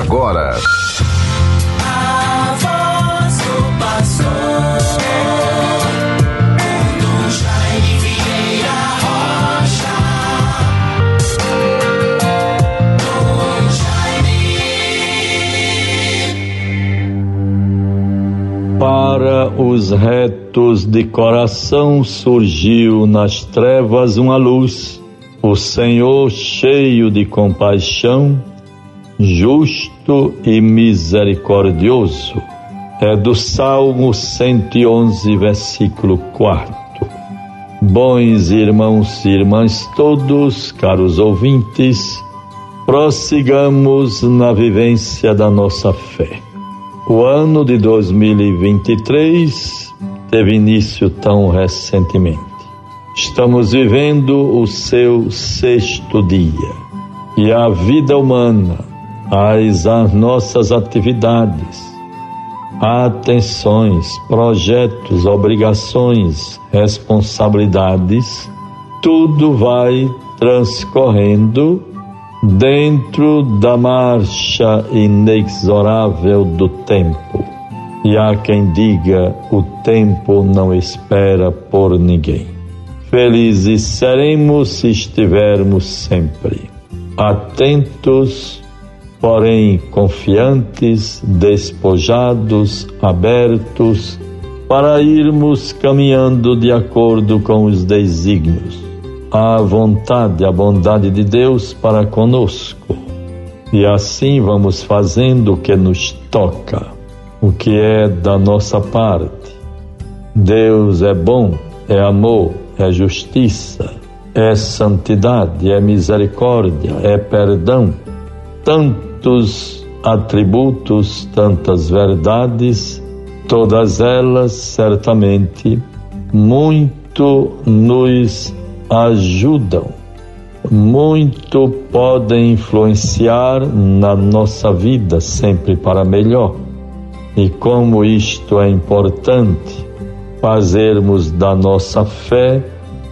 agora. A voz do pastor. Para os retos de coração surgiu nas trevas uma luz. O Senhor, cheio de compaixão, justo e misericordioso. É do Salmo 111, versículo 4. Bons irmãos e irmãs todos, caros ouvintes, prossigamos na vivência da nossa fé. O ano de 2023 teve início tão recentemente. Estamos vivendo o seu sexto dia e a vida humana, as, as nossas atividades, atenções, projetos, obrigações, responsabilidades, tudo vai transcorrendo dentro da marcha inexorável do tempo. E há quem diga: o tempo não espera por ninguém. Felizes seremos se estivermos sempre atentos, porém confiantes, despojados, abertos, para irmos caminhando de acordo com os desígnios, a vontade, a bondade de Deus para conosco. E assim vamos fazendo o que nos toca, o que é da nossa parte. Deus é bom, é amor, é justiça, é santidade, é misericórdia, é perdão. Tantos atributos, tantas verdades, todas elas certamente muito nos ajudam, muito podem influenciar na nossa vida sempre para melhor. E como isto é importante, fazermos da nossa fé,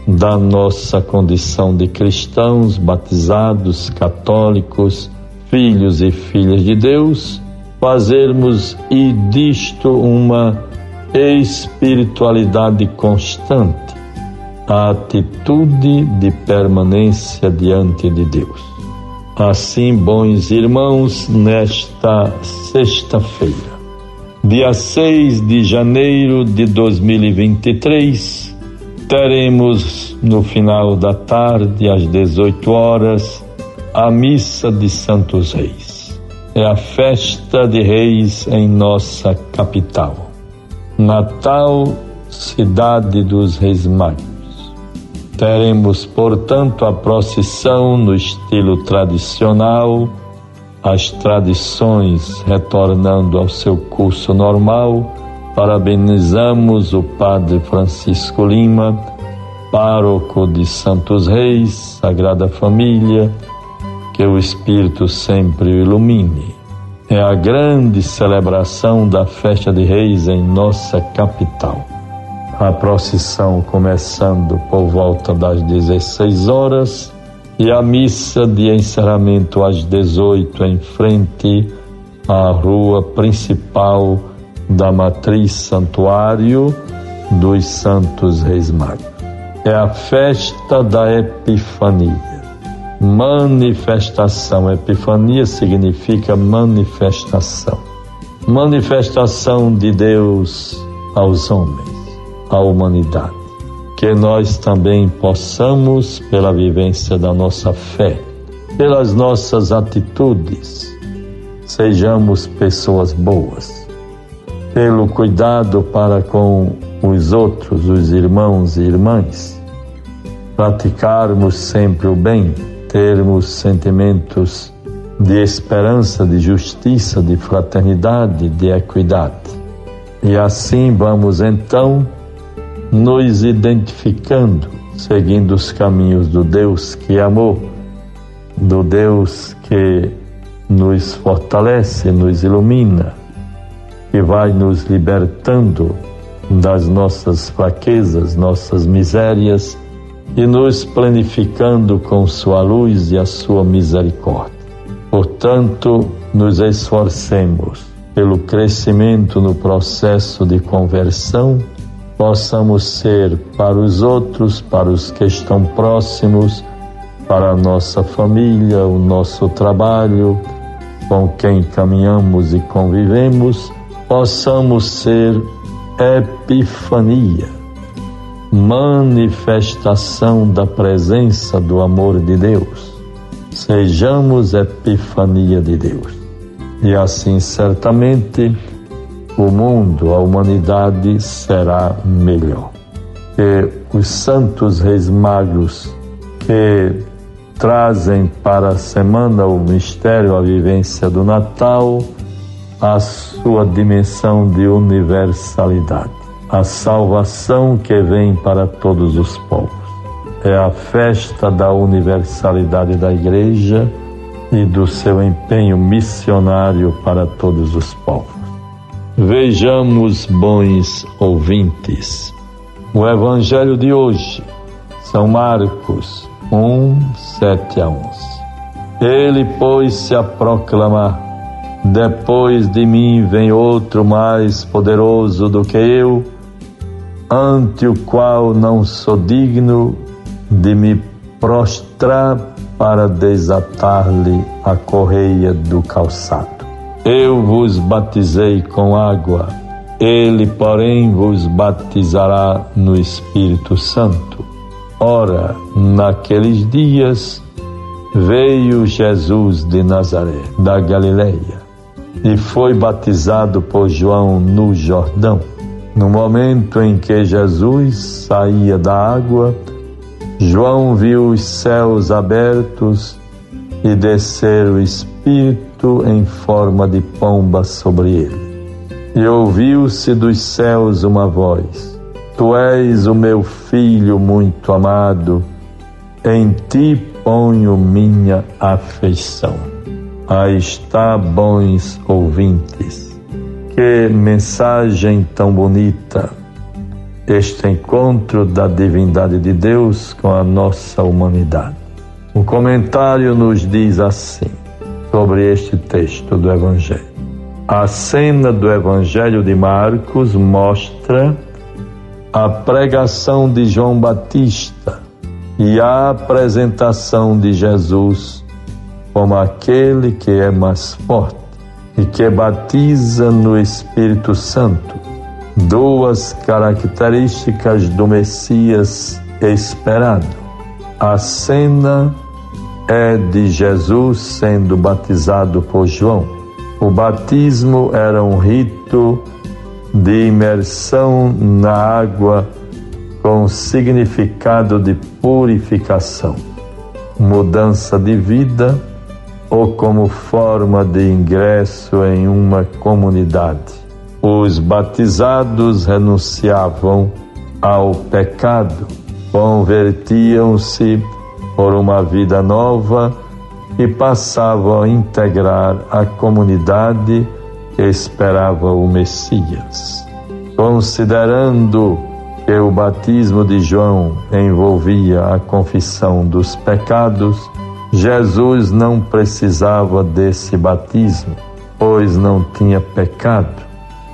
da nossa condição de cristãos, batizados, católicos, filhos e filhas de Deus, fazermos e disto uma espiritualidade constante, a atitude de permanência diante de Deus. Assim, bons irmãos, nesta sexta-feira, dia 6 de janeiro de 2023, teremos no final da tarde, às 18 horas, a missa de Santos Reis. É a festa de reis em nossa capital. Natal, cidade dos reis magos. Teremos, portanto, a procissão no estilo tradicional as tradições retornando ao seu curso normal, parabenizamos o Padre Francisco Lima, pároco de Santos Reis, Sagrada Família, o Espírito sempre o ilumine. É a grande celebração da Festa de Reis em nossa capital. A procissão começando por volta das 16 horas e a missa de encerramento às 18 em frente à rua principal da matriz santuário dos Santos Reis Magos. É a festa da Epifania. Manifestação. Epifania significa manifestação. Manifestação de Deus aos homens, à humanidade que nós também possamos, pela vivência da nossa fé, pelas nossas atitudes, sejamos pessoas boas, pelo cuidado para com os outros, os irmãos e irmãs, praticarmos sempre o bem, termos sentimentos de esperança, de justiça, de fraternidade, de equidade. E assim vamos então nos identificando, seguindo os caminhos do Deus que amou, do Deus que nos fortalece, nos ilumina, que vai nos libertando das nossas fraquezas, nossas misérias e nos planificando com sua luz e a sua misericórdia. Portanto, nos esforcemos pelo crescimento no processo de conversão, possamos ser para os outros, para os que estão próximos, para a nossa família, o nosso trabalho, com quem caminhamos e convivemos, possamos ser epifania, manifestação da presença do amor de Deus. Sejamos epifania de Deus. E assim, certamente, o mundo, a humanidade será melhor. Que os santos reis magos que trazem para a semana o mistério, a vivência do Natal, a sua dimensão de universalidade, a salvação que vem para todos os povos. É a festa da universalidade da Igreja e do seu empenho missionário para todos os povos. Vejamos, bons ouvintes, o Evangelho de hoje, São Marcos 1, 7 a 11. Ele pôs-se a proclamar: Depois de mim vem outro mais poderoso do que eu, ante o qual não sou digno de me prostrar para desatar-lhe a correia do calçado. Eu vos batizei com água, ele, porém, vos batizará no Espírito Santo. Ora, naqueles dias veio Jesus de Nazaré, da Galileia, e foi batizado por João no Jordão. No momento em que Jesus saía da água, João viu os céus abertos e descer o Espírito em forma de pomba sobre ele. E ouviu-se dos céus uma voz: Tu és o meu filho muito amado, em ti ponho minha afeição. Aí está, bons ouvintes. Que mensagem tão bonita! Este encontro da divindade de Deus com a nossa humanidade. O comentário nos diz assim, sobre este texto do Evangelho. A cena do Evangelho de Marcos mostra a pregação de João Batista e a apresentação de Jesus como aquele que é mais forte e que batiza no Espírito Santo, duas características do Messias esperado. A cena é de Jesus sendo batizado por João. O batismo era um rito de imersão na água com significado de purificação, mudança de vida ou como forma de ingresso em uma comunidade. Os batizados renunciavam ao pecado, convertiam-se por uma vida nova e passavam a integrar a comunidade esperava o Messias. Considerando que o batismo de João envolvia a confissão dos pecados, Jesus não precisava desse batismo, pois não tinha pecado.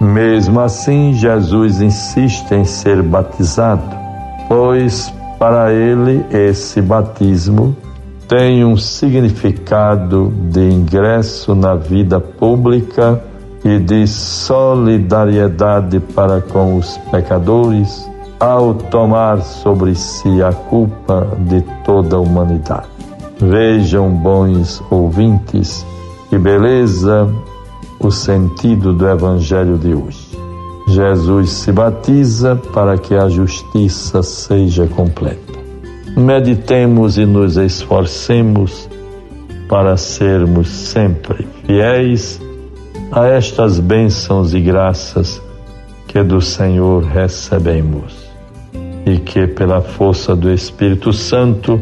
Mesmo assim, Jesus insiste em ser batizado, pois para ele esse batismo tem um significado de ingresso na vida pública e de solidariedade para com os pecadores ao tomar sobre si a culpa de toda a humanidade. Vejam, bons ouvintes, que beleza o sentido do Evangelho de hoje. Jesus se batiza para que a justiça seja completa. Meditemos e nos esforcemos para sermos sempre fiéis a estas bênçãos e graças que do Senhor recebemos e que pela força do Espírito Santo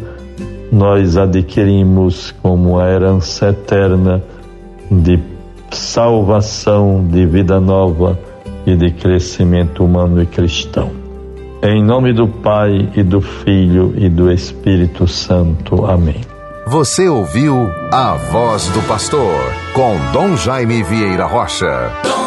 nós adquirimos como a herança eterna de salvação, de vida nova e de crescimento humano e cristão. Em nome do Pai e do Filho e do Espírito Santo. Amém. Você ouviu A Voz do Pastor, com Dom Jaime Vieira Rocha.